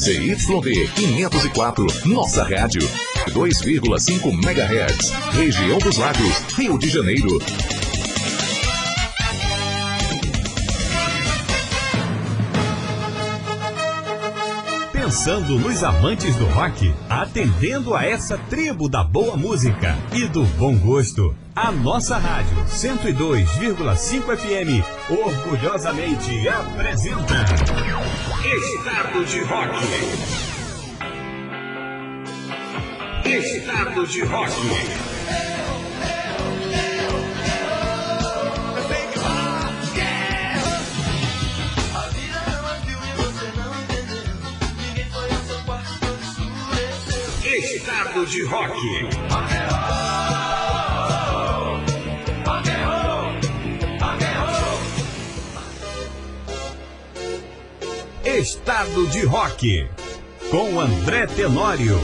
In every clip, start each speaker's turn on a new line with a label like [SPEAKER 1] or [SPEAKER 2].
[SPEAKER 1] ZYD 504, nossa rádio. 2,5 MHz. Região dos Lagos, Rio de Janeiro.
[SPEAKER 2] Pensando nos amantes do rock, atendendo a essa tribo da boa música e do bom gosto. A nossa rádio 102,5 FM orgulhosamente apresenta Estado de Rock. Estado de Rock. Estado de Rock. Estado de Rock, com André Tenório.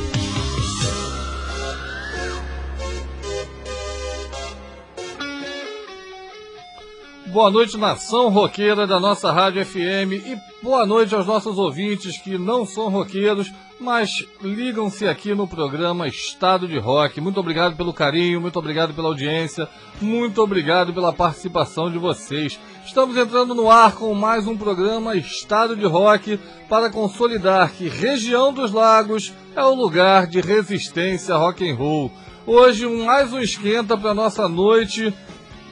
[SPEAKER 3] Boa noite, nação roqueira da nossa Rádio FM e boa noite aos nossos ouvintes que não são roqueiros, mas ligam-se aqui no programa Estado de Rock. Muito obrigado pelo carinho, muito obrigado pela audiência, muito obrigado pela participação de vocês. Estamos entrando no ar com mais um programa Estado de Rock para consolidar que região dos lagos é o lugar de resistência rock and roll. Hoje mais um esquenta para nossa noite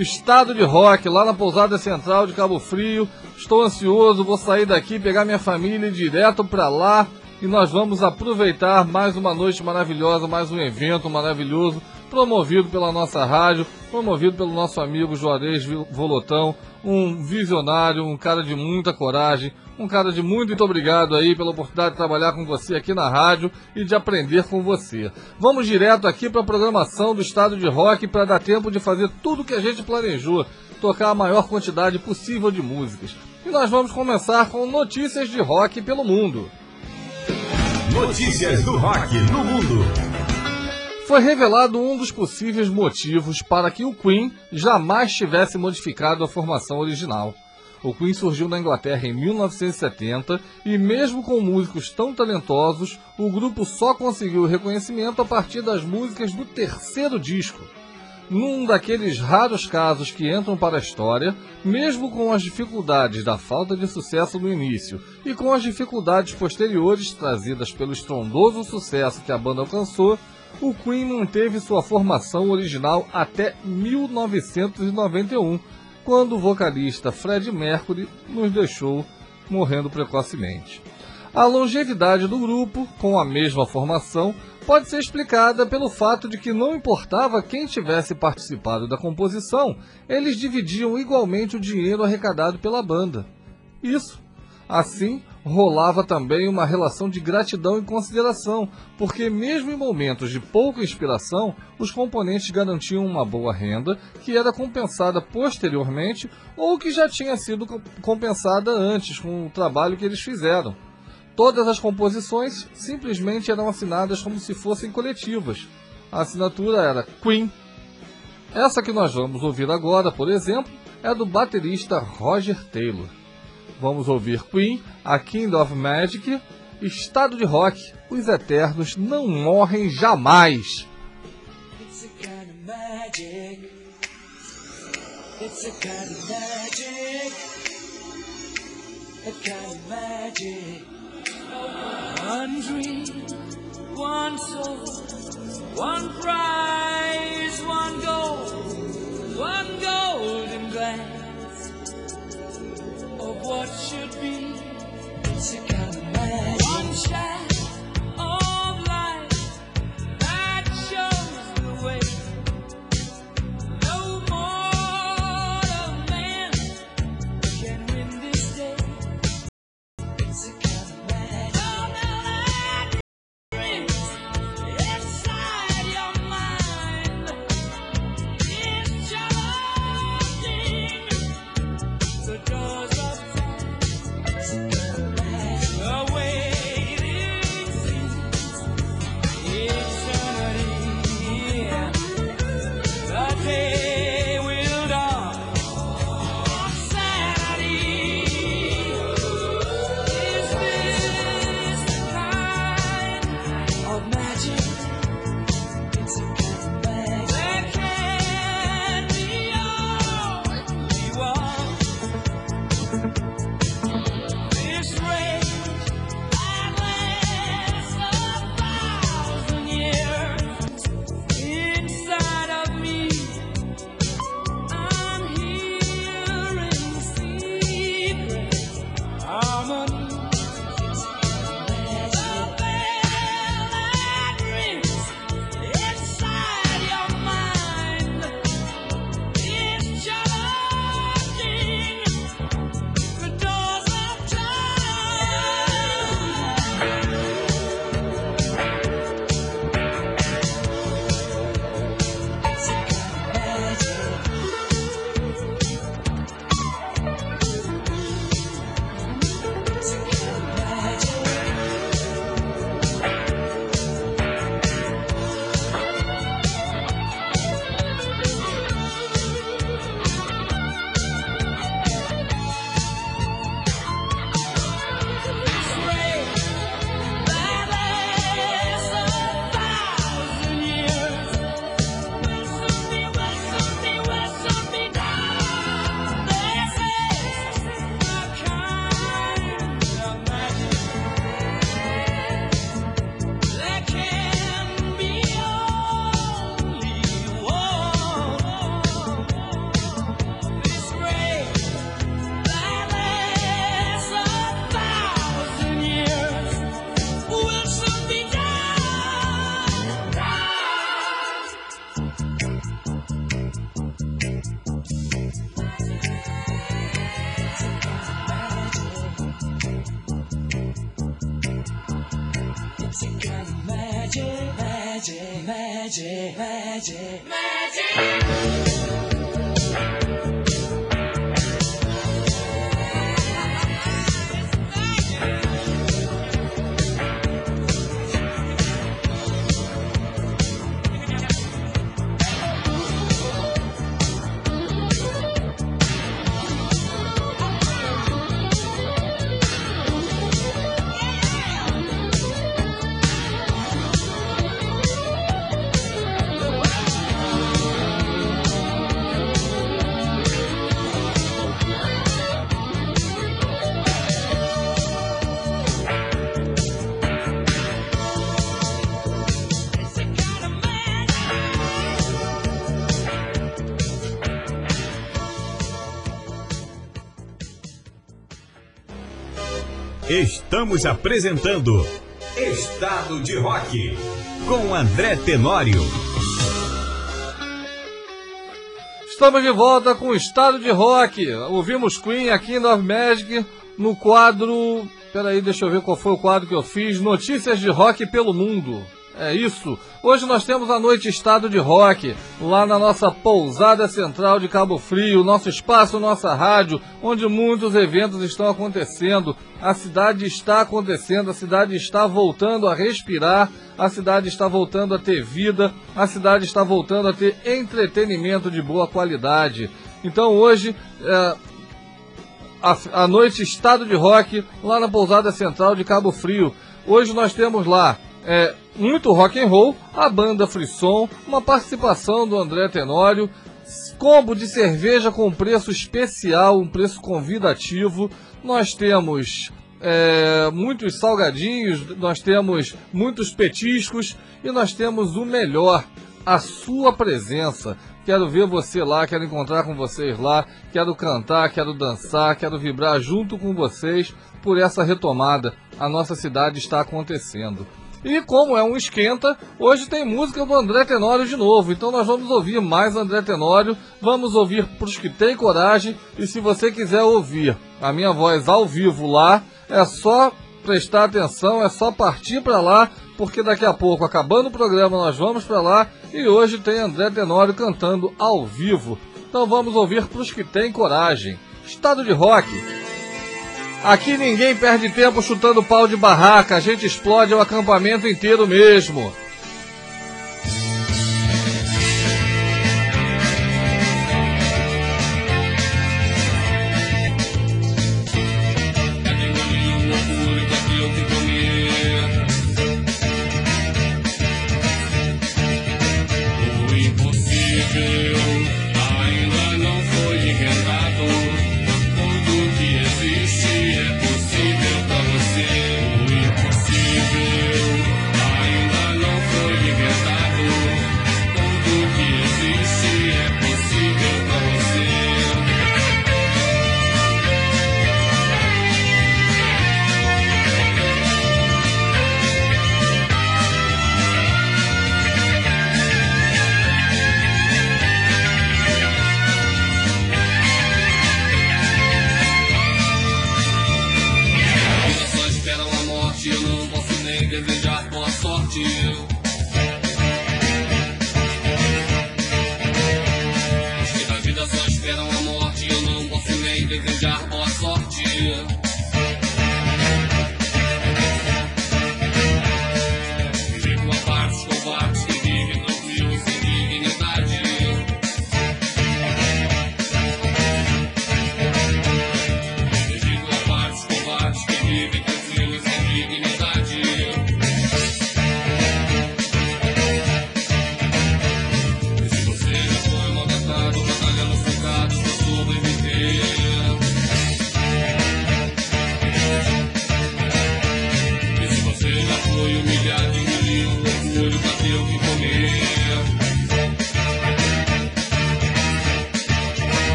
[SPEAKER 3] Estado de Rock, lá na pousada central de Cabo Frio. Estou ansioso, vou sair daqui, pegar minha família direto para lá e nós vamos aproveitar mais uma noite maravilhosa, mais um evento maravilhoso, promovido pela nossa rádio, promovido pelo nosso amigo Juarez Volotão, um visionário, um cara de muita coragem, um cara de muito, muito obrigado aí pela oportunidade de trabalhar com você aqui na rádio e de aprender com você. Vamos direto aqui para a programação do Estado de Rock para dar tempo de fazer tudo que a gente planejou, tocar a maior quantidade possível de músicas. E nós vamos começar com notícias de rock pelo mundo.
[SPEAKER 2] Notícias do rock no mundo.
[SPEAKER 3] Foi revelado um dos possíveis motivos para que o Queen jamais tivesse modificado a formação original. O Queen surgiu na Inglaterra em 1970 e, mesmo com músicos tão talentosos, o grupo só conseguiu reconhecimento a partir das músicas do terceiro disco. Num daqueles raros casos que entram para a história, mesmo com as dificuldades da falta de sucesso no início e com as dificuldades posteriores trazidas pelo estrondoso sucesso que a banda alcançou, o Queen manteve sua formação original até 1991 quando o vocalista Fred Mercury nos deixou morrendo precocemente. A longevidade do grupo, com a mesma formação, pode ser explicada pelo fato de que não importava quem tivesse participado da composição, eles dividiam igualmente o dinheiro arrecadado pela banda. Isso, assim, rolava também uma relação de gratidão e consideração, porque mesmo em momentos de pouca inspiração, os componentes garantiam uma boa renda que era compensada posteriormente ou que já tinha sido compensada antes com o trabalho que eles fizeram. Todas as composições simplesmente eram assinadas como se fossem coletivas. A assinatura era Queen. Essa que nós vamos ouvir agora, por exemplo, é do baterista Roger Taylor. Vamos ouvir Queen, A Kind of Magic, Estado de Rock, Os Eternos Não Morrem Jamais. It's a kind of magic. It's a kind of magic. A kind of magic. One dream, one soul, one prize, one goal, one golden glance of what should be. It's a kind of magic. One shot.
[SPEAKER 2] Estamos apresentando Estado de Rock com André Tenório.
[SPEAKER 3] Estamos de volta com o Estado de Rock. Ouvimos Queen aqui em Love Magic no quadro. Peraí, deixa eu ver qual foi o quadro que eu fiz. Notícias de rock pelo mundo. É isso. Hoje nós temos a noite Estado de Rock, lá na nossa pousada central de Cabo Frio, nosso espaço, nossa rádio, onde muitos eventos estão acontecendo. A cidade está acontecendo, a cidade está voltando a respirar, a cidade está voltando a ter vida, a cidade está voltando a ter entretenimento de boa qualidade. Então hoje. É, a, a noite Estado de Rock lá na pousada central de Cabo Frio. Hoje nós temos lá é, muito rock and roll, a banda Frisson, uma participação do André Tenório, combo de cerveja com preço especial, um preço convidativo. Nós temos é, muitos salgadinhos, nós temos muitos petiscos e nós temos o melhor, a sua presença. Quero ver você lá, quero encontrar com vocês lá, quero cantar, quero dançar, quero vibrar junto com vocês por essa retomada. A nossa cidade está acontecendo. E como é um esquenta, hoje tem música do André Tenório de novo. Então nós vamos ouvir mais André Tenório, vamos ouvir para os que têm coragem. E se você quiser ouvir a minha voz ao vivo lá, é só prestar atenção, é só partir para lá, porque daqui a pouco, acabando o programa, nós vamos para lá. E hoje tem André Tenório cantando ao vivo. Então vamos ouvir para os que têm coragem. Estado de rock. Aqui ninguém perde tempo chutando pau de barraca, a gente explode o acampamento inteiro mesmo.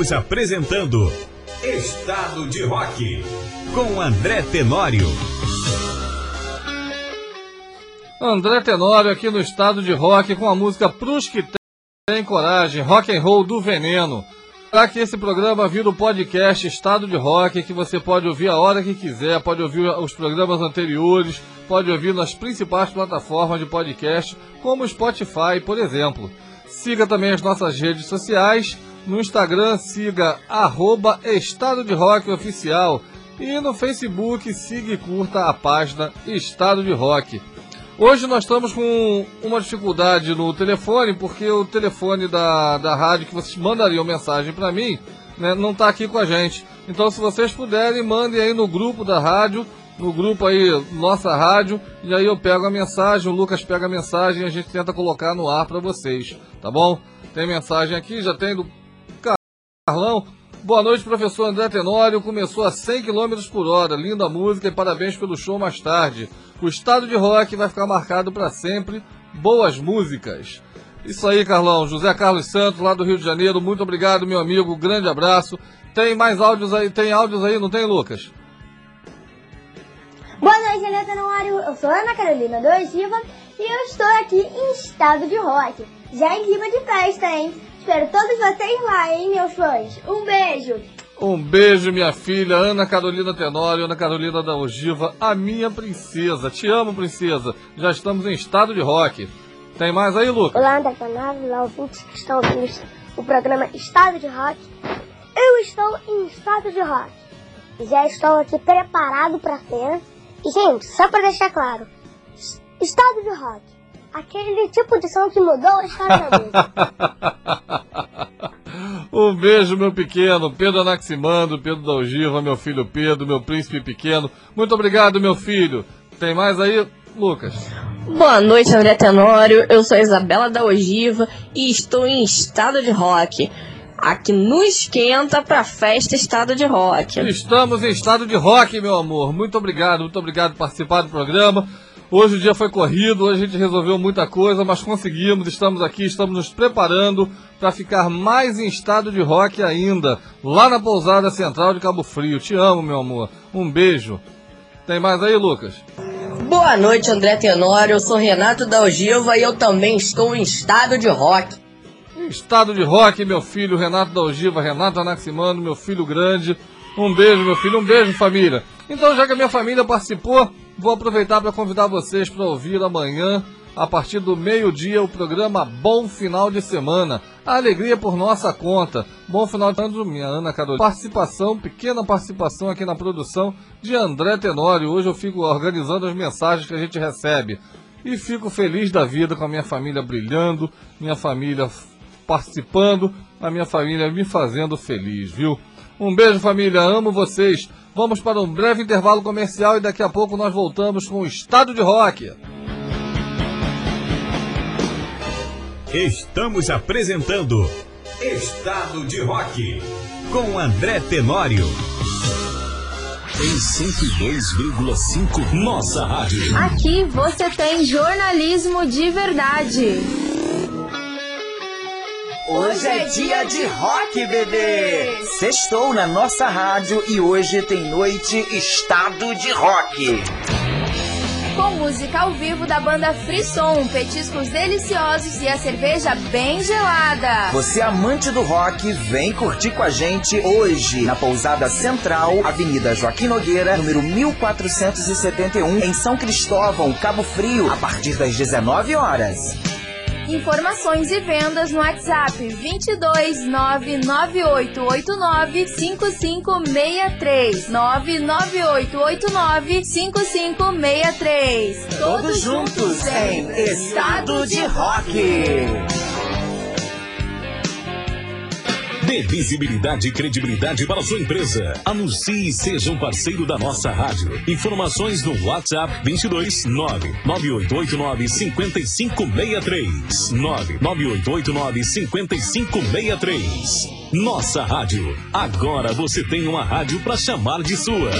[SPEAKER 2] Estamos apresentando Estado de Rock com André Tenório.
[SPEAKER 3] André Tenório aqui no estado de rock com a música Pros que tem coragem, rock and roll do veneno. Para que esse programa vira o podcast Estado de Rock, que você pode ouvir a hora que quiser, pode ouvir os programas anteriores, pode ouvir nas principais plataformas de podcast, como o Spotify, por exemplo. Siga também as nossas redes sociais. No Instagram, siga arroba Estado de Rock Oficial. E no Facebook, siga e curta a página Estado de Rock. Hoje nós estamos com uma dificuldade no telefone, porque o telefone da, da rádio que vocês mandariam mensagem para mim né, não está aqui com a gente. Então, se vocês puderem, mandem aí no grupo da rádio, no grupo aí, nossa rádio, e aí eu pego a mensagem, o Lucas pega a mensagem e a gente tenta colocar no ar para vocês, tá bom? Tem mensagem aqui, já tem do Carlão. Boa noite, professor André Tenório. Começou a 100 km por hora. Linda música e parabéns pelo show mais tarde. O estado de rock vai ficar marcado para sempre. Boas músicas. Isso aí, Carlão. José Carlos Santos, lá do Rio de Janeiro. Muito obrigado, meu amigo. Grande abraço. Tem mais áudios aí? Tem áudios aí, não tem, Lucas?
[SPEAKER 4] Boa noite, André Tenório. Eu sou Ana Carolina do Ogiva e eu estou aqui em estado de rock. Já em clima de festa, hein? Espero todos vocês lá, hein, meus fãs. Um beijo.
[SPEAKER 3] Um beijo, minha filha, Ana Carolina Tenório, Ana Carolina da Ogiva, a minha princesa. Te amo, princesa. Já estamos em estado de rock. Tem mais aí, Lucas?
[SPEAKER 4] Olá, André Tenório, olá, ouvintes que estão ouvindo o programa Estado de Rock. Eu estou em estado de rock. Já estou aqui preparado para a cena. E, gente, só para deixar claro, estado de rock. Aquele tipo de som que mudou a história da música.
[SPEAKER 3] Um beijo, meu pequeno, Pedro Anaximando, Pedro da Ogiva, meu filho Pedro, meu príncipe pequeno. Muito obrigado, meu filho. Tem mais aí, Lucas?
[SPEAKER 5] Boa noite, André Tenório. Eu sou a Isabela da Ogiva e estou em estado de rock. Aqui no Esquenta pra festa Estado de Rock.
[SPEAKER 3] Estamos em estado de rock, meu amor. Muito obrigado, muito obrigado por participar do programa. Hoje o dia foi corrido, hoje a gente resolveu muita coisa, mas conseguimos, estamos aqui, estamos nos preparando para ficar mais em estado de rock ainda, lá na pousada central de Cabo Frio. Te amo, meu amor. Um beijo. Tem mais aí, Lucas?
[SPEAKER 5] Boa noite, André Tenório. Eu sou Renato da Ogiva e eu também estou em estado de rock.
[SPEAKER 3] Estado de rock, meu filho, Renato da Ogiva, Renato Anaximano, meu filho grande. Um beijo, meu filho, um beijo, família. Então, já que a minha família participou, vou aproveitar para convidar vocês para ouvir amanhã, a partir do meio-dia, o programa Bom Final de Semana. A alegria por nossa conta. Bom final de ano, minha Ana Carolina. Participação, pequena participação aqui na produção de André Tenório. Hoje eu fico organizando as mensagens que a gente recebe. E fico feliz da vida com a minha família brilhando, minha família participando, a minha família me fazendo feliz, viu? Um beijo, família. Amo vocês. Vamos para um breve intervalo comercial e daqui a pouco nós voltamos com o Estado de Rock.
[SPEAKER 2] Estamos apresentando Estado de Rock com André Tenório. Em 102,5 Nossa Rádio.
[SPEAKER 6] Aqui você tem jornalismo de verdade.
[SPEAKER 7] Hoje é dia de rock, bebê! Sextou na nossa rádio e hoje tem noite Estado de Rock.
[SPEAKER 6] Com música ao vivo da banda Frisson, petiscos deliciosos e a cerveja bem gelada.
[SPEAKER 7] Você amante do rock, vem curtir com a gente hoje na Pousada Central, Avenida Joaquim Nogueira, número 1471, em São Cristóvão, Cabo Frio, a partir das 19 horas.
[SPEAKER 6] Informações e vendas no WhatsApp 22 99889 5563 99889 5563
[SPEAKER 7] Todos juntos em Estado de Rock.
[SPEAKER 2] Dê visibilidade e credibilidade para sua empresa. Anuncie e seja um parceiro da nossa rádio. Informações no WhatsApp 22 99889 5563 99889 5563. Nossa rádio. Agora você tem uma rádio para chamar de sua.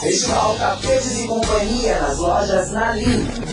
[SPEAKER 7] Festival Tapetes e Companhia nas lojas Nalim.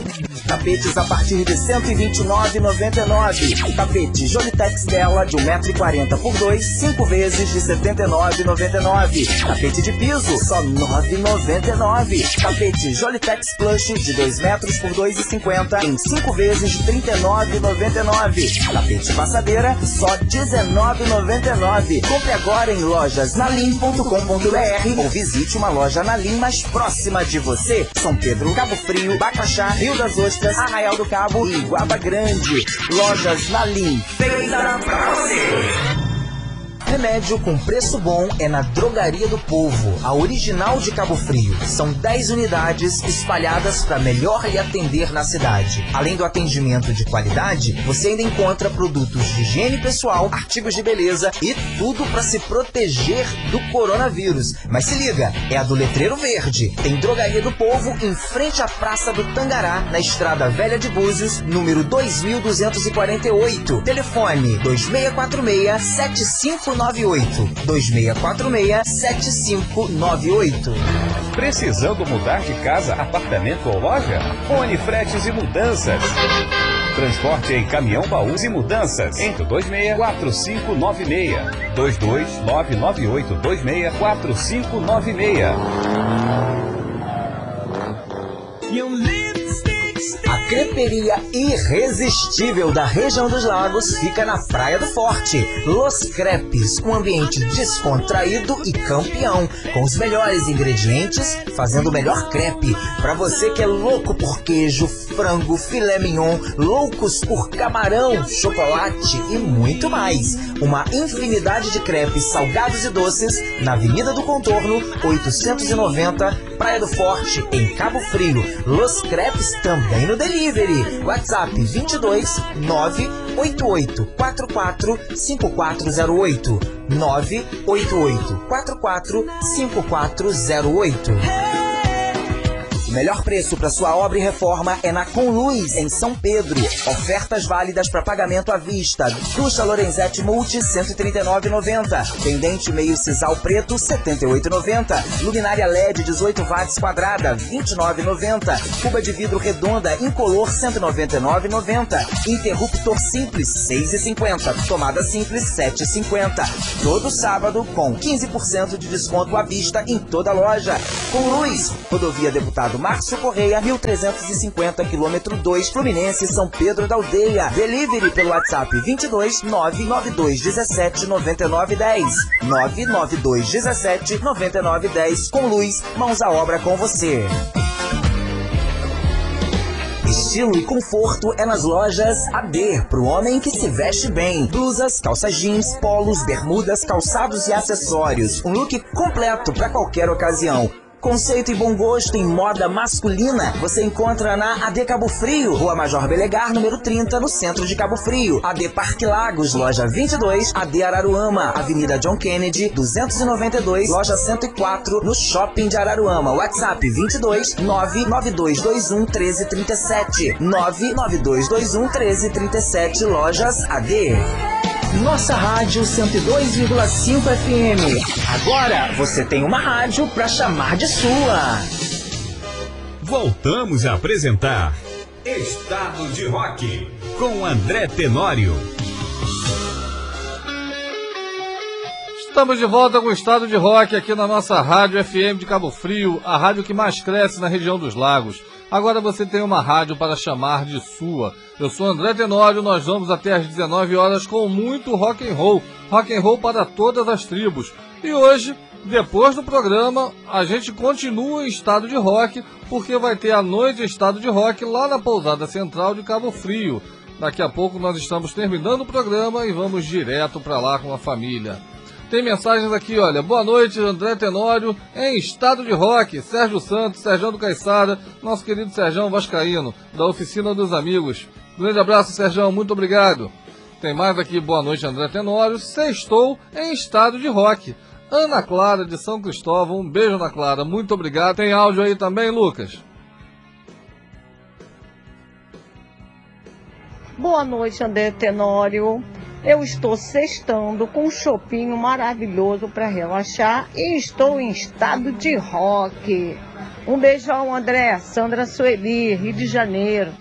[SPEAKER 7] Tapetes a partir de R$ 129,99. Tapete Jolitex dela de 1,40m por 2, 5 vezes de R$ 79,99. Tapete de piso, só R$ 9,99. Tapete Jolitex Plush de 2 metros por 2,50 em 5 vezes de R$ 39,99. Tapete passadeira, só R$ 19,99. Compre agora em lojasnalim.com.br ou visite uma loja Nalim mais próxima de você. São Pedro, Cabo Frio, Bacaxá, Rio das Ostras, Arraial do Cabo e Guaba Grande. Lojas Nalim, você. Remédio com preço bom é na Drogaria do Povo, a original de Cabo Frio. São 10 unidades espalhadas para melhor lhe atender na cidade. Além do atendimento de qualidade, você ainda encontra produtos de higiene pessoal, artigos de beleza e tudo para se proteger do coronavírus. Mas se liga, é a do Letreiro Verde. Tem Drogaria do Povo em frente à Praça do Tangará, na Estrada Velha de Búzios, número 2248. Telefone 2646 75 7598 2646 7598.
[SPEAKER 2] Precisando mudar de casa, apartamento ou loja? Fone Fretes e Mudanças. Transporte em caminhão, baús e mudanças. Entre 264596 22998264596.
[SPEAKER 7] A creperia irresistível da região dos lagos fica na Praia do Forte. Los Crepes, um ambiente descontraído e campeão, com os melhores ingredientes, fazendo o melhor crepe. Para você que é louco por queijo, frango, filé mignon, loucos por camarão, chocolate e muito mais. Uma infinidade de crepes salgados e doces na Avenida do Contorno, 890, Praia do Forte, em Cabo Frio. Los Crepes também no delivery. WhatsApp 22 988 44 5408 988 44 5408. O melhor preço para sua obra e reforma é na Conluz, em São Pedro. Ofertas válidas para pagamento à vista. Ducha Lorenzetti Multi, 139,90. Pendente meio sisal preto, 78,90. Luminária LED 18 watts quadrada, 29,90. Cuba de vidro redonda incolor, 199,90. Interruptor simples, 6,50. Tomada simples, 7,50. Todo sábado com 15% de desconto à vista em toda a loja. Conluz, rodovia Deputado Márcio Correia, 1350 km 2, Fluminense, São Pedro da Aldeia. Delivery pelo WhatsApp 22 992 17 99 10. 992 17 99 10. Com luz, mãos à obra com você. Estilo e conforto é nas lojas AD, pro homem que se veste bem. Blusas, calças jeans, polos, bermudas, calçados e acessórios. Um look completo para qualquer ocasião. Conceito e bom gosto em moda masculina você encontra na AD Cabo Frio, Rua Major Belegar, número 30, no centro de Cabo Frio. AD Parque Lagos, loja 22, AD Araruama, Avenida John Kennedy, 292, loja 104, no Shopping de Araruama. WhatsApp 22 99221 1337. 99221 1337, lojas AD. Nossa Rádio 102,5 FM. Agora você tem uma rádio para chamar de sua.
[SPEAKER 2] Voltamos a apresentar Estado de Rock com André Tenório.
[SPEAKER 3] Estamos de volta com o Estado de Rock aqui na nossa Rádio FM de Cabo Frio, a rádio que mais cresce na região dos lagos. Agora você tem uma rádio para chamar de sua. Eu sou André Tenório, nós vamos até às 19 horas com muito rock and roll, rock and roll para todas as tribos. E hoje, depois do programa, a gente continua em estado de rock, porque vai ter a noite em estado de rock lá na pousada central de Cabo Frio. Daqui a pouco nós estamos terminando o programa e vamos direto para lá com a família. Tem mensagens aqui, olha. Boa noite, André Tenório, em estado de rock. Sérgio Santos, Sérgio do Caixara, nosso querido Sérgio Vascaíno, da Oficina dos Amigos. Grande abraço, Sérgio, muito obrigado. Tem mais aqui, boa noite, André Tenório. Sextou em estado de rock. Ana Clara, de São Cristóvão, um beijo, Ana Clara, muito obrigado. Tem áudio aí também, Lucas?
[SPEAKER 8] Boa noite, André Tenório. Eu estou sextando com um chopinho maravilhoso para relaxar e estou em estado de rock. Um beijão, André. Sandra Sueli, Rio de Janeiro.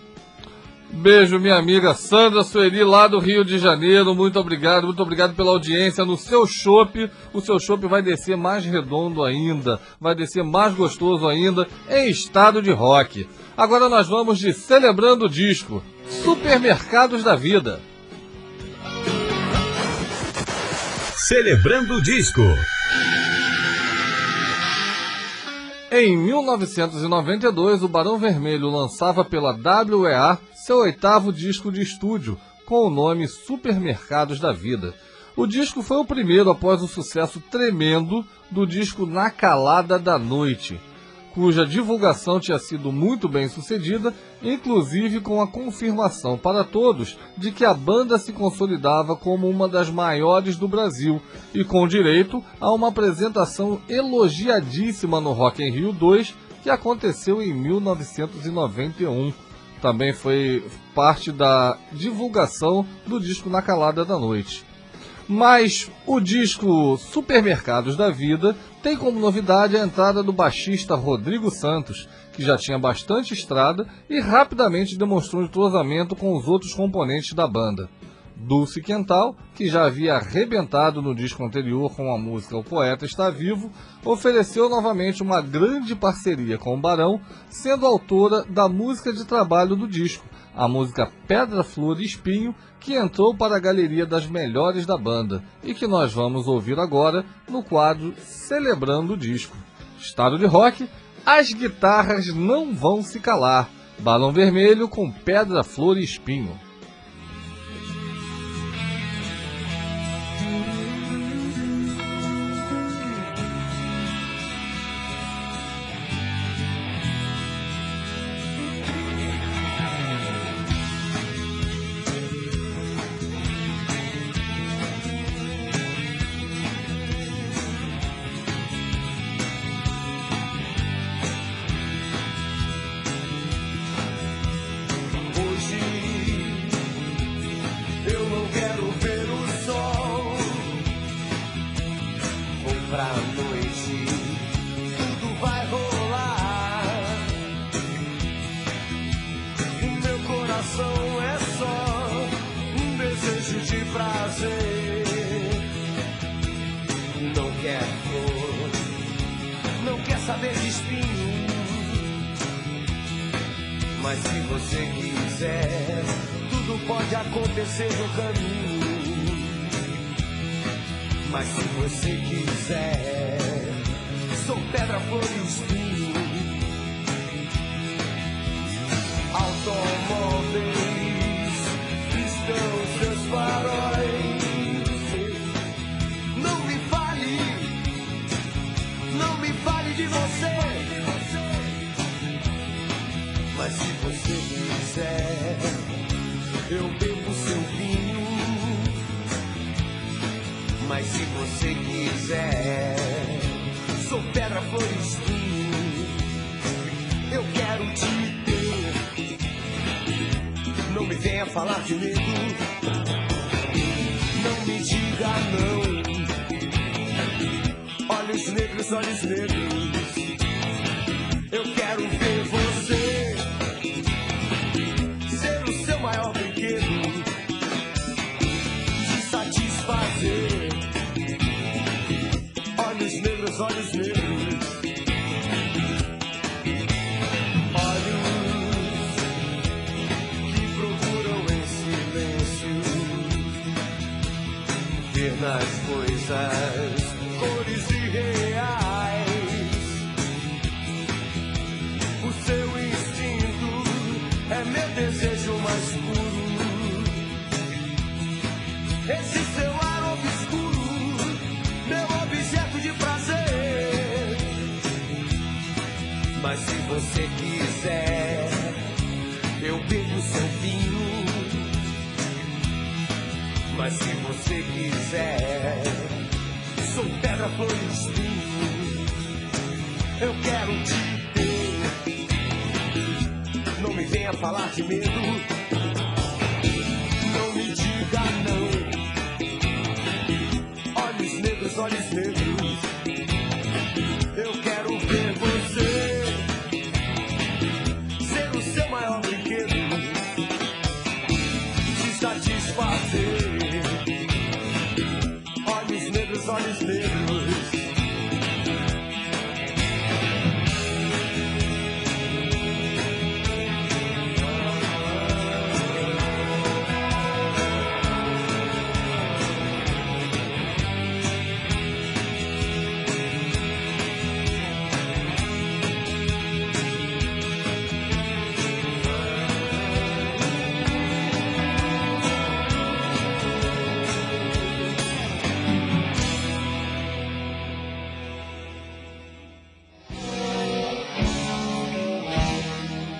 [SPEAKER 3] Beijo, minha amiga Sandra Sueli, lá do Rio de Janeiro. Muito obrigado, muito obrigado pela audiência. No seu chopp, o seu chopp vai descer mais redondo ainda, vai descer mais gostoso ainda, em estado de rock. Agora nós vamos de Celebrando o Disco, Supermercados da Vida.
[SPEAKER 2] Celebrando o disco.
[SPEAKER 3] Em 1992, o Barão Vermelho lançava pela WEA seu oitavo disco de estúdio, com o nome Supermercados da Vida. O disco foi o primeiro após o sucesso tremendo do disco Na Calada da Noite, cuja divulgação tinha sido muito bem sucedida, inclusive com a confirmação para todos de que a banda se consolidava como uma das maiores do Brasil e com direito a uma apresentação elogiadíssima no Rock in Rio 2 que aconteceu em 1991. Também foi parte da divulgação do disco Na Calada da Noite. Mas o disco Supermercados da Vida tem como novidade a entrada do baixista Rodrigo Santos, que já tinha bastante estrada e rapidamente demonstrou entrosamento com os outros componentes da banda. Dulce Quental, que já havia arrebentado no disco anterior com a música O Poeta Está Vivo, ofereceu novamente uma grande parceria com o Barão, sendo autora da música de trabalho do disco, a música Pedra, Flor e Espinho, que entrou para a galeria das melhores da banda e que nós vamos ouvir agora no quadro Celebrando o Disco. Estado de rock, as guitarras não vão se calar. Balão Vermelho com Pedra, Flor e Espinho.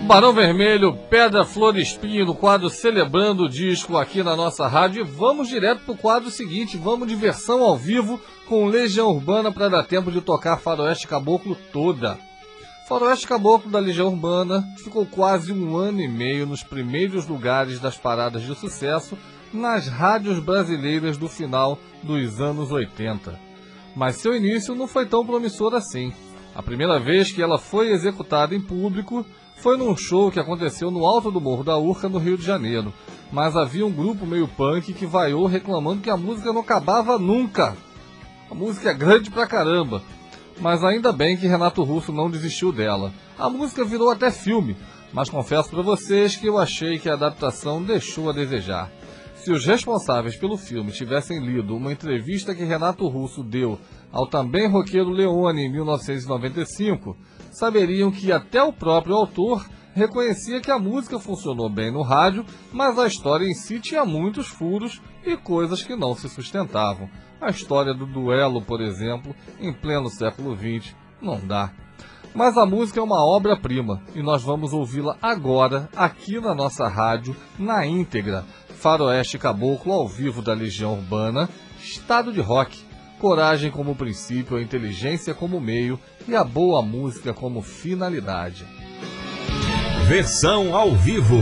[SPEAKER 3] Barão Vermelho, Pedra, Flor Espinho, no quadro Celebrando o Disco aqui na nossa rádio. E vamos direto pro quadro seguinte, vamos de versão ao vivo com Legião Urbana para dar tempo de tocar Faroeste Caboclo toda. Faroeste Caboclo da Legião Urbana ficou quase um ano e meio nos primeiros lugares das paradas de sucesso nas rádios brasileiras do final dos anos 80. Mas seu início não foi tão promissor assim. A primeira vez que ela foi executada em público foi num show que aconteceu no alto do Morro da Urca, no Rio de Janeiro. Mas havia um grupo meio punk que vaiou reclamando que a música não acabava nunca. A música é grande pra caramba. Mas ainda bem que Renato Russo não desistiu dela. A música virou até filme, mas confesso para vocês que eu achei que a adaptação deixou a desejar. Se os responsáveis pelo filme tivessem lido uma entrevista que Renato Russo deu ao também roqueiro Leone em 1995, saberiam que até o próprio autor reconhecia que a música funcionou bem no rádio, mas a história em si tinha muitos furos e coisas que não se sustentavam. A história do duelo, por exemplo, em pleno século XX, não dá. Mas a música é uma obra-prima e nós vamos ouvi-la agora, aqui na nossa rádio, na íntegra. Faroeste Caboclo ao vivo da Legião Urbana, estado de rock. Coragem como princípio, a inteligência como meio e a boa música como finalidade.
[SPEAKER 2] Versão ao vivo.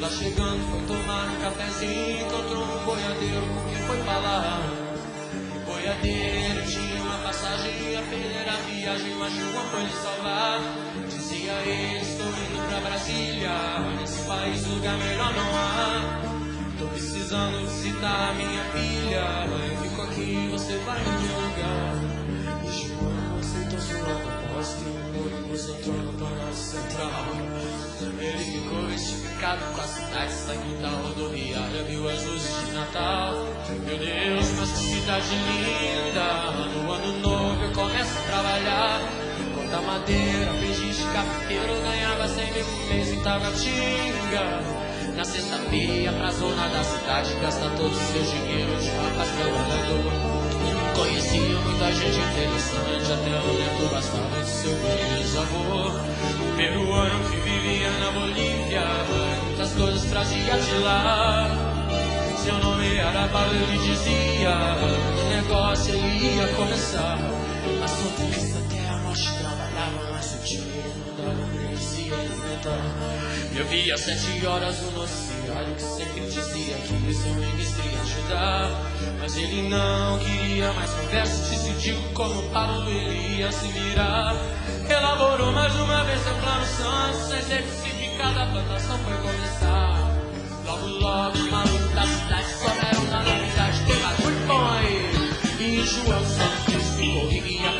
[SPEAKER 9] Lá chegando, foi tomar um cafezinho, encontrou um boiadeiro com quem foi falar. O boiadeiro tinha uma passagem, a viagem, mas João foi lhe salvar. Dizia ele, estou indo pra Brasília, nesse país lugar melhor não há. Tô precisando visitar minha filha. Eu fico aqui, você vai no meu lugar. E João aceitou sua entrou Central. Ele ficou estificado com a cidade, saindo da rodoviária, viu as luzes de Natal. Meu Deus, mas que cidade linda! No ano novo eu começo a trabalhar. Corta madeira, peixe carteiro, ganhava 100 mil por mês em Taguatinga. Na sexta-feira pra zona da cidade Gasta todo o seu dinheiro de rapaz trabalhador Conhecia muita gente interessante Até eu lembro do seu bisavô Peruano que vivia na Bolívia Muitas coisas trazia de lá. Seu nome era Paulo, ele dizia O negócio ele ia começar. Assunto que eu vi às sete horas o noticiário que sempre dizia que seu ministro ia ajudar. Mas ele não queria mais conversa, decidiu como Paulo ele ia se virar. Elaborou mais uma vez seu plano santo, sem ser que cada plantação foi começar. Logo, logo, os malucos da cidade souberam da novidade, tem bagulho bom. E João Santos ficou rico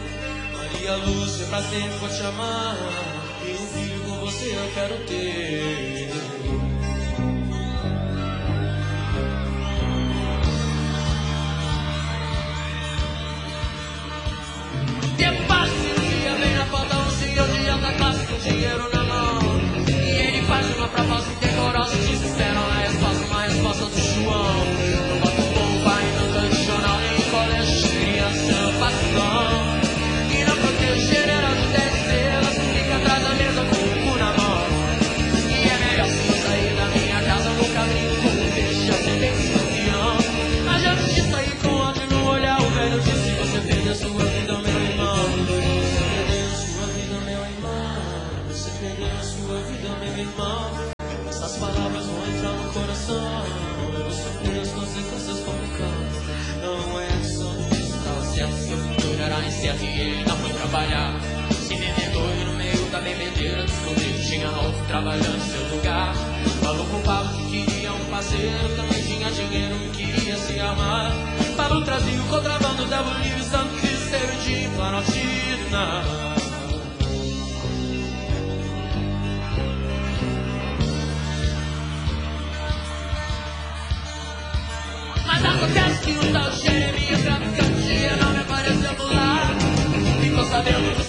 [SPEAKER 9] E a luz é pra sempre te amar E um filho com você eu quero ter. a sua vida, meu irmão. Essas palavras vão entrar no coração. Eu sofri as consequências como cão. Não é só no que estava certo. Seu futuro era incerto e ele não foi trabalhar. Se vendedor e no meio da bebedeira descobriu que tinha outro trabalhando em seu lugar. Falou com o Pablo que queria um parceiro. Também tinha dinheiro e queria se amar. Pablo trazia o contrabando da Bolívia, Santo Cristo, de Planaltina. Jeremias é traficante, não me apareceu do lado. Ficou sabendo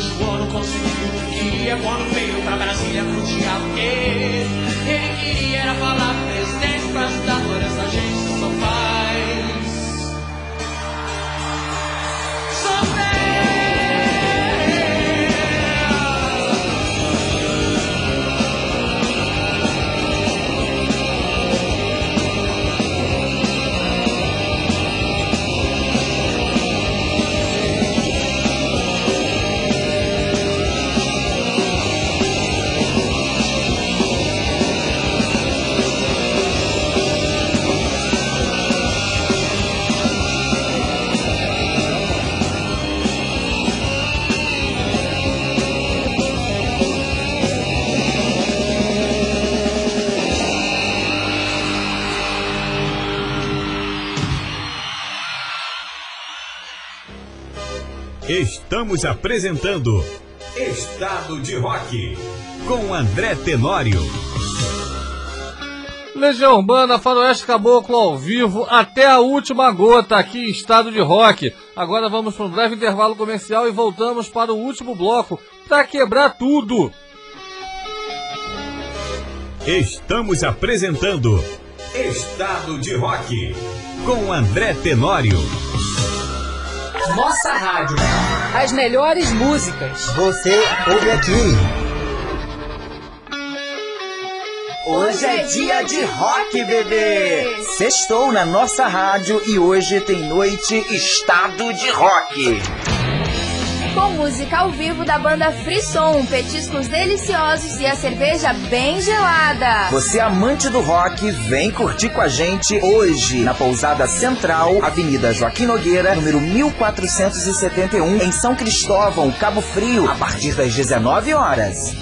[SPEAKER 9] João não conseguiu o que queria quando veio pra Brasília pro diabo. Ele queria era falar
[SPEAKER 2] Estamos apresentando Estado de Rock com André Tenório.
[SPEAKER 3] Legião Urbana, Faroeste Caboclo ao vivo, até a última gota aqui em estado de rock. Agora vamos para um breve intervalo comercial e voltamos para o último bloco para quebrar tudo.
[SPEAKER 2] Estamos apresentando Estado de Rock com André Tenório.
[SPEAKER 10] Nossa rádio. As melhores músicas.
[SPEAKER 7] Você ouve aqui. Hoje é dia de rock, bebê! Sextou na nossa rádio e hoje tem noite Estado de Rock.
[SPEAKER 6] Com música ao vivo da banda Frisson, petiscos deliciosos e a cerveja bem gelada.
[SPEAKER 7] Você amante do rock, vem curtir com a gente hoje na Pousada Central, Avenida Joaquim Nogueira, número 1471, em São Cristóvão, Cabo Frio, a partir das 19 horas.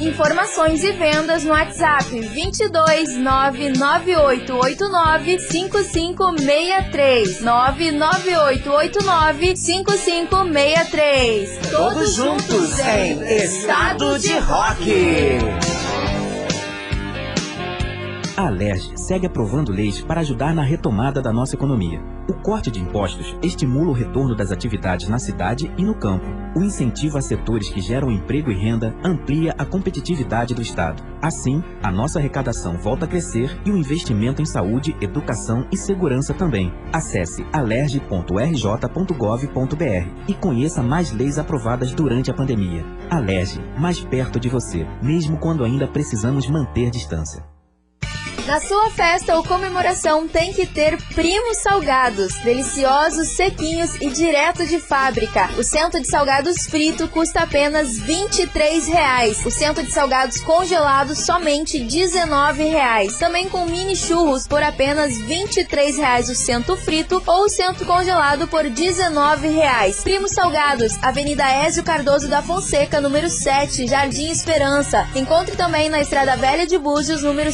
[SPEAKER 6] Informações e vendas no WhatsApp 22 99889 5563 99889 5563
[SPEAKER 7] Todos juntos em Estado de Rock.
[SPEAKER 11] A Alerj segue aprovando leis para ajudar na retomada da nossa economia. O corte de impostos estimula o retorno das atividades na cidade e no campo. O incentivo a setores que geram emprego e renda amplia a competitividade do Estado. Assim, a nossa arrecadação volta a crescer e o investimento em saúde, educação e segurança também. Acesse alerj.rj.gov.br e conheça mais leis aprovadas durante a pandemia. Alerj, mais perto de você, mesmo quando ainda precisamos manter distância.
[SPEAKER 6] Na sua festa ou comemoração tem que ter primos salgados, deliciosos, sequinhos e direto de fábrica. O cento de salgados frito custa apenas 23 reais. O cento de salgados congelados somente 19 reais. Também com mini churros por apenas 23 reais o cento frito ou o cento congelado por 19 reais. Primos Salgados, Avenida Ézio Cardoso da Fonseca, número 7, Jardim Esperança. Encontre também na Estrada Velha de Búzios, número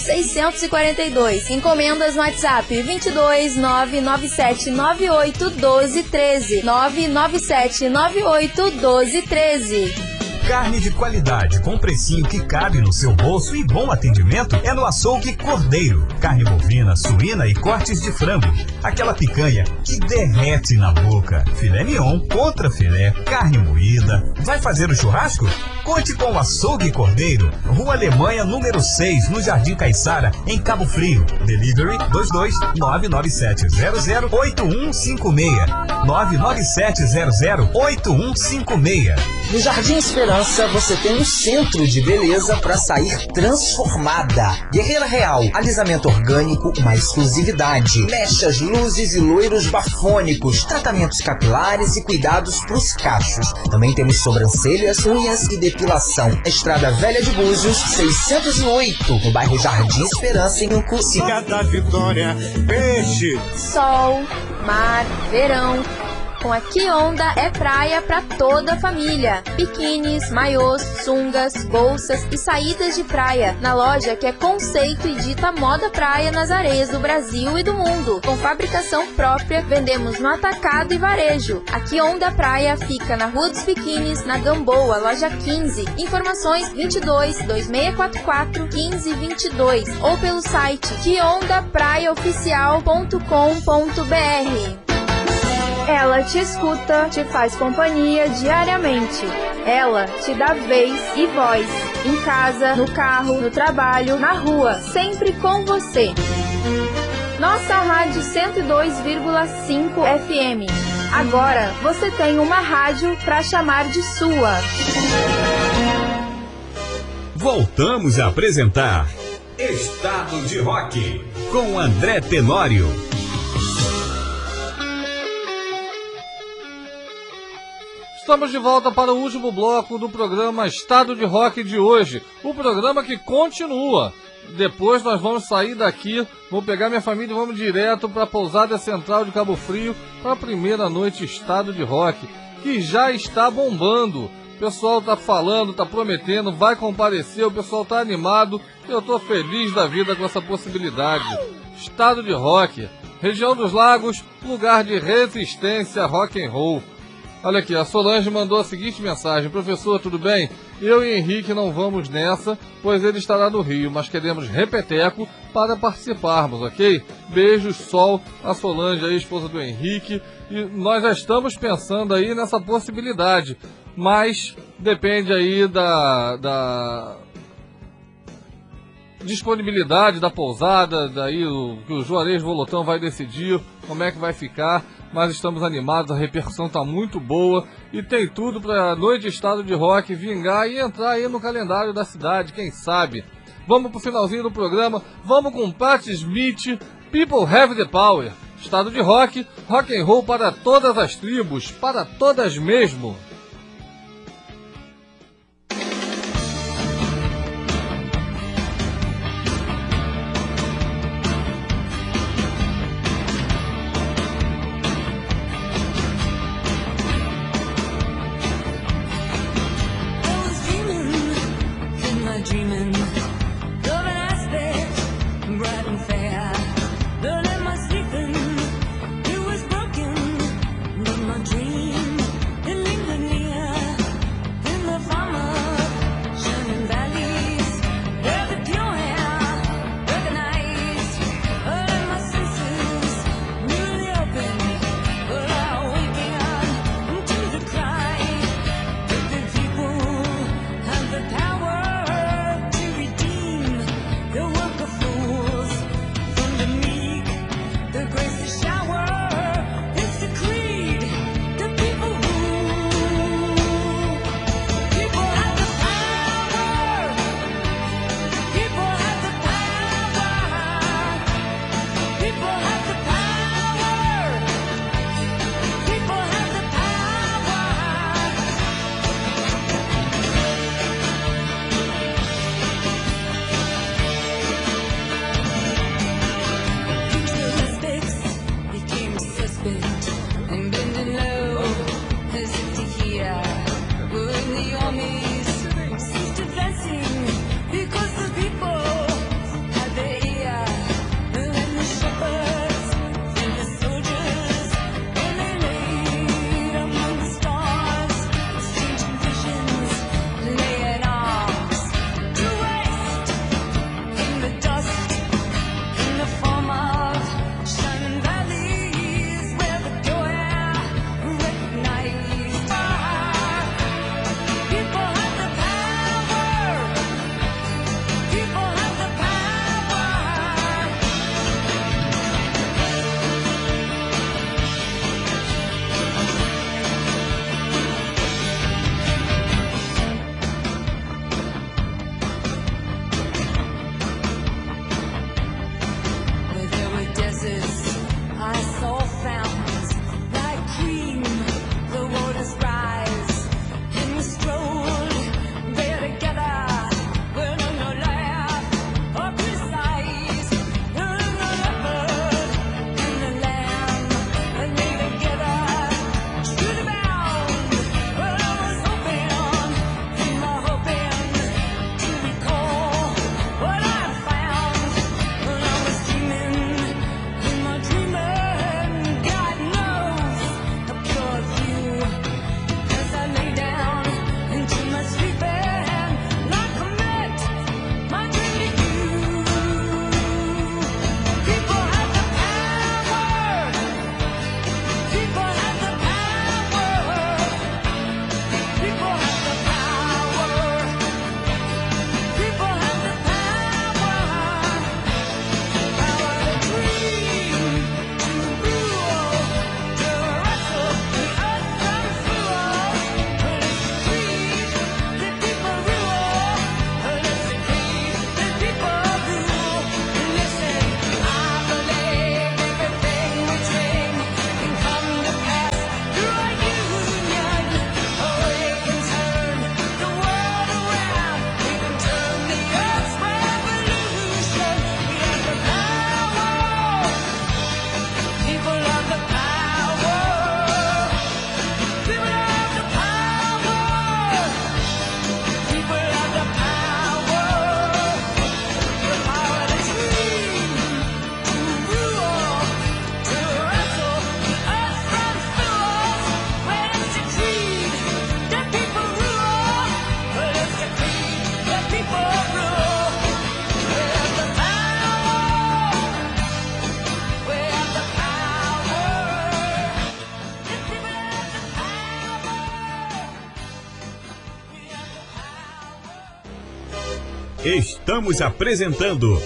[SPEAKER 6] 642. Encomendas no WhatsApp 22 997 98 12 13 997 98 12 13.
[SPEAKER 2] Carne de qualidade com precinho que cabe no seu bolso e bom atendimento é no Açougue Cordeiro. Carne bovina, suína e cortes de frango. Aquela picanha que derrete na boca. Filé mignon, contra filé, carne moída. Vai fazer o churrasco? Conte com o Açougue Cordeiro. Rua Alemanha, número 6, no Jardim Caiçara, em Cabo Frio. Delivery 22 99700 8156. 99700 8156.
[SPEAKER 7] No Jardim Esperança você tem um centro de beleza para sair transformada. Guerreira Real, alisamento orgânico, uma exclusividade. Mechas, luzes e loiros bafônicos, tratamentos capilares e cuidados pros cachos. Também temos sobrancelhas, unhas e depilação. Estrada Velha de Búzios, 608, no bairro Jardim Esperança, em Ucuci.
[SPEAKER 12] da Vitória, peixe.
[SPEAKER 6] Sol, mar, verão. Com a Que Onda é praia para toda a família. Biquínis, maiôs, sungas, bolsas e saídas de praia. Na loja que é conceito e dita moda praia nas areias do Brasil e do mundo. Com fabricação própria, vendemos no atacado e varejo. A Que Onda Praia fica na Rua dos Biquínis, na Gamboa, loja 15. Informações 22 2644 1522 ou pelo site queondapraiaoficial.com.br. Ela te escuta, te faz companhia diariamente. Ela te dá vez e voz. Em casa, no carro, no trabalho, na rua, sempre com você. Nossa Rádio 102,5 FM. Agora você tem uma rádio para chamar de sua.
[SPEAKER 2] Voltamos a apresentar Estado de Rock com André Tenório.
[SPEAKER 3] Estamos de volta para o último bloco do programa Estado de Rock de hoje. O programa que continua. Depois nós vamos sair daqui, vou pegar minha família e vamos direto para a pousada central de Cabo Frio para a primeira noite Estado de Rock, que já está bombando. O pessoal tá falando, tá prometendo, vai comparecer, o pessoal tá animado. Eu tô feliz da vida com essa possibilidade. Estado de Rock, região dos Lagos, lugar de resistência rock and roll. Olha aqui, a Solange mandou a seguinte mensagem: Professor, tudo bem? Eu e Henrique não vamos nessa, pois ele estará no Rio, mas queremos repeteco para participarmos, ok? Beijos, Sol, a Solange, a esposa do Henrique, e nós já estamos pensando aí nessa possibilidade, mas depende aí da, da disponibilidade da pousada, daí o que o Juarez Volotão vai decidir como é que vai ficar, mas estamos animados, a repercussão está muito boa e tem tudo para a noite estado de rock vingar e entrar aí no calendário da cidade, quem sabe. Vamos pro finalzinho do programa, vamos com Pat Smith, People Have the Power. Estado de rock, rock and roll para todas as tribos, para todas mesmo.
[SPEAKER 2] Estamos apresentando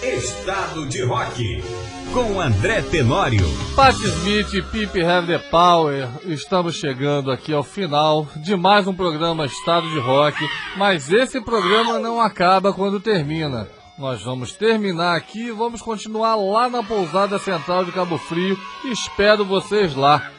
[SPEAKER 2] Estado de Rock com André Tenório.
[SPEAKER 3] Pat Smith e Pip Have the Power, estamos chegando aqui ao final de mais um programa Estado de Rock, mas esse programa não acaba quando termina. Nós vamos terminar aqui e vamos continuar lá na pousada central de Cabo Frio. Espero vocês lá.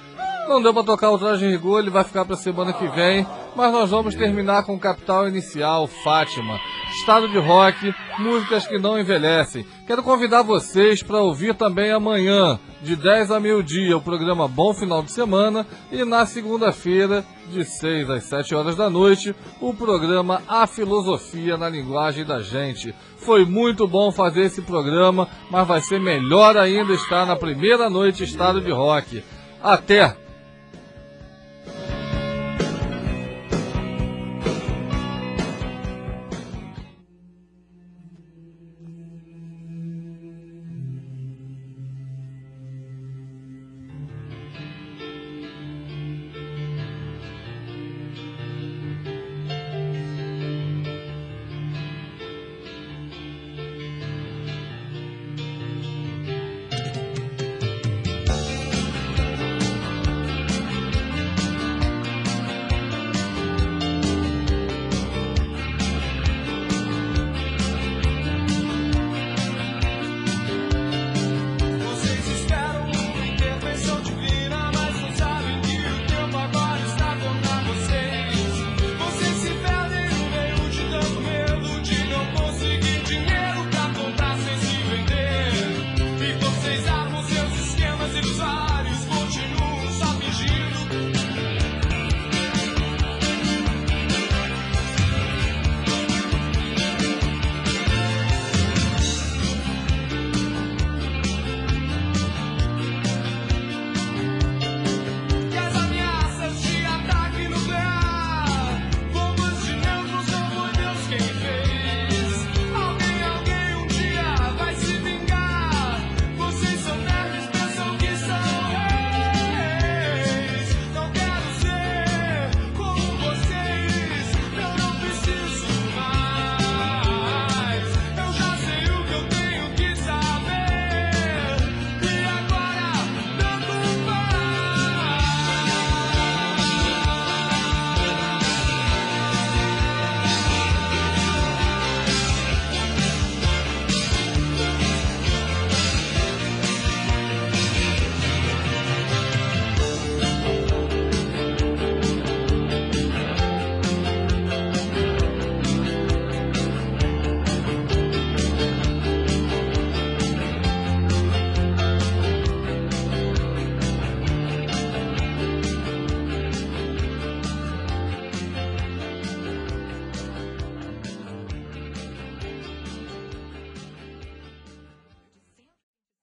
[SPEAKER 3] Não deu para tocar o traje rigor, ele vai ficar para semana que vem, mas nós vamos terminar com o Capital Inicial, Fátima, Estado de Rock, músicas que não envelhecem. Quero convidar vocês para ouvir também amanhã, de 10 a meio-dia, o programa Bom Final de Semana e na segunda-feira, de 6 às 7 horas da noite, o programa A Filosofia na Linguagem da Gente. Foi muito bom fazer esse programa, mas vai ser melhor ainda estar na primeira noite Estado de Rock. Até!